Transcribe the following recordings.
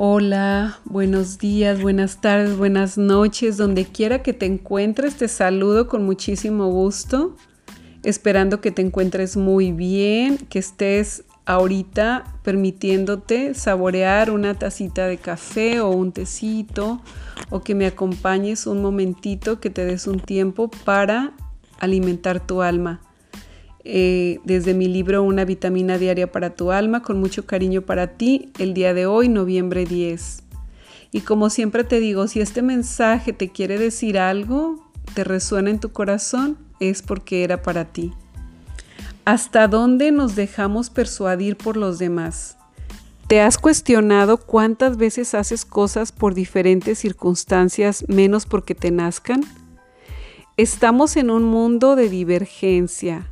Hola, buenos días, buenas tardes, buenas noches, donde quiera que te encuentres, te saludo con muchísimo gusto, esperando que te encuentres muy bien, que estés ahorita permitiéndote saborear una tacita de café o un tecito o que me acompañes un momentito, que te des un tiempo para alimentar tu alma. Eh, desde mi libro Una vitamina diaria para tu alma, con mucho cariño para ti, el día de hoy, noviembre 10. Y como siempre te digo, si este mensaje te quiere decir algo, te resuena en tu corazón, es porque era para ti. ¿Hasta dónde nos dejamos persuadir por los demás? ¿Te has cuestionado cuántas veces haces cosas por diferentes circunstancias menos porque te nazcan? Estamos en un mundo de divergencia,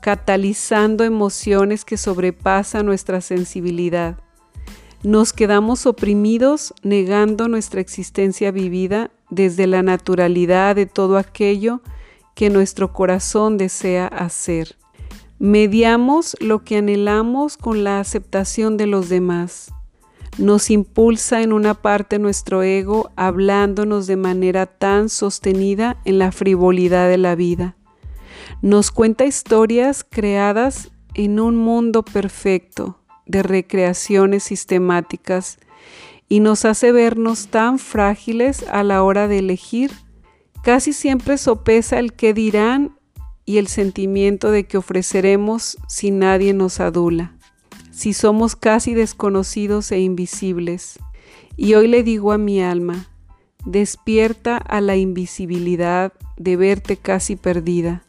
catalizando emociones que sobrepasan nuestra sensibilidad. Nos quedamos oprimidos negando nuestra existencia vivida desde la naturalidad de todo aquello que nuestro corazón desea hacer. Mediamos lo que anhelamos con la aceptación de los demás. Nos impulsa en una parte nuestro ego hablándonos de manera tan sostenida en la frivolidad de la vida nos cuenta historias creadas en un mundo perfecto de recreaciones sistemáticas y nos hace vernos tan frágiles a la hora de elegir. Casi siempre sopesa el que dirán y el sentimiento de que ofreceremos si nadie nos adula, si somos casi desconocidos e invisibles. Y hoy le digo a mi alma, despierta a la invisibilidad de verte casi perdida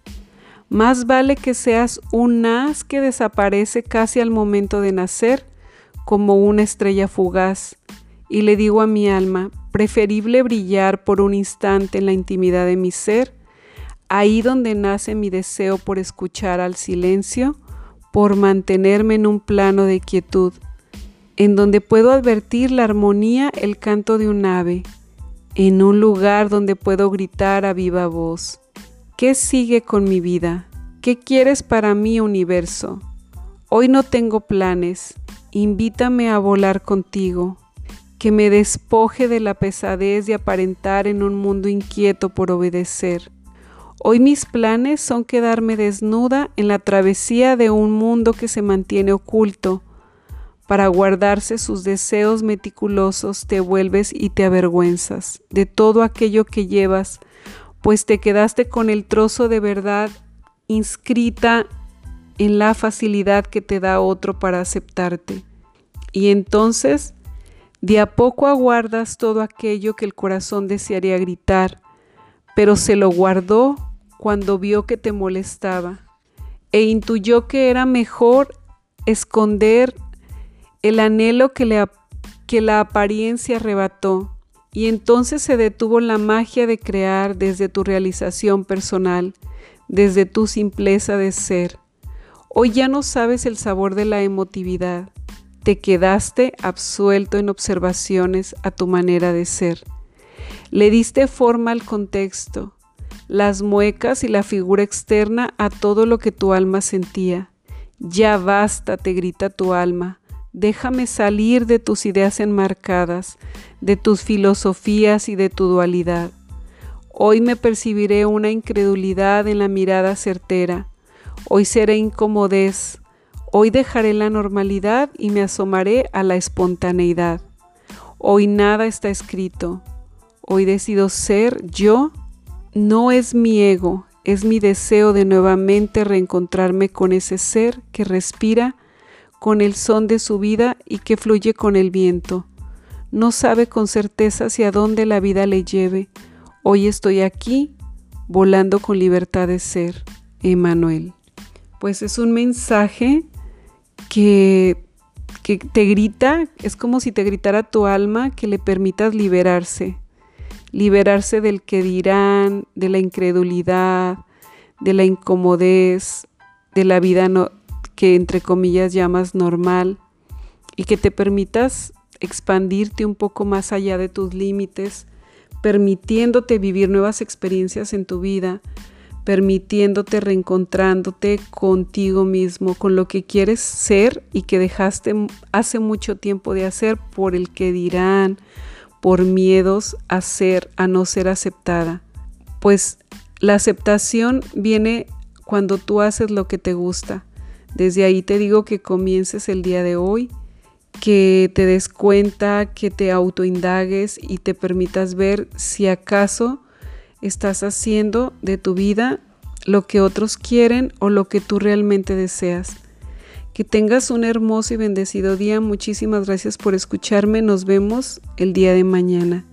más vale que seas un haz que desaparece casi al momento de nacer, como una estrella fugaz. Y le digo a mi alma, preferible brillar por un instante en la intimidad de mi ser, ahí donde nace mi deseo por escuchar al silencio, por mantenerme en un plano de quietud, en donde puedo advertir la armonía, el canto de un ave, en un lugar donde puedo gritar a viva voz. ¿Qué sigue con mi vida? ¿Qué quieres para mí, universo? Hoy no tengo planes. Invítame a volar contigo. Que me despoje de la pesadez de aparentar en un mundo inquieto por obedecer. Hoy mis planes son quedarme desnuda en la travesía de un mundo que se mantiene oculto. Para guardarse sus deseos meticulosos te vuelves y te avergüenzas de todo aquello que llevas pues te quedaste con el trozo de verdad inscrita en la facilidad que te da otro para aceptarte. Y entonces, de a poco aguardas todo aquello que el corazón desearía gritar, pero se lo guardó cuando vio que te molestaba e intuyó que era mejor esconder el anhelo que, que la apariencia arrebató y entonces se detuvo la magia de crear desde tu realización personal, desde tu simpleza de ser. Hoy ya no sabes el sabor de la emotividad, te quedaste absuelto en observaciones a tu manera de ser. Le diste forma al contexto, las muecas y la figura externa a todo lo que tu alma sentía. Ya basta, te grita tu alma. Déjame salir de tus ideas enmarcadas, de tus filosofías y de tu dualidad. Hoy me percibiré una incredulidad en la mirada certera. Hoy seré incomodez. Hoy dejaré la normalidad y me asomaré a la espontaneidad. Hoy nada está escrito. Hoy decido ser yo. No es mi ego, es mi deseo de nuevamente reencontrarme con ese ser que respira con el son de su vida y que fluye con el viento. No sabe con certeza hacia dónde la vida le lleve. Hoy estoy aquí, volando con libertad de ser. Emanuel. Pues es un mensaje que, que te grita, es como si te gritara tu alma que le permitas liberarse, liberarse del que dirán, de la incredulidad, de la incomodez, de la vida no, que entre comillas llamas normal y que te permitas expandirte un poco más allá de tus límites, permitiéndote vivir nuevas experiencias en tu vida, permitiéndote, reencontrándote contigo mismo, con lo que quieres ser y que dejaste hace mucho tiempo de hacer por el que dirán, por miedos a ser, a no ser aceptada. Pues la aceptación viene cuando tú haces lo que te gusta. Desde ahí te digo que comiences el día de hoy, que te des cuenta, que te autoindagues y te permitas ver si acaso estás haciendo de tu vida lo que otros quieren o lo que tú realmente deseas. Que tengas un hermoso y bendecido día. Muchísimas gracias por escucharme. Nos vemos el día de mañana.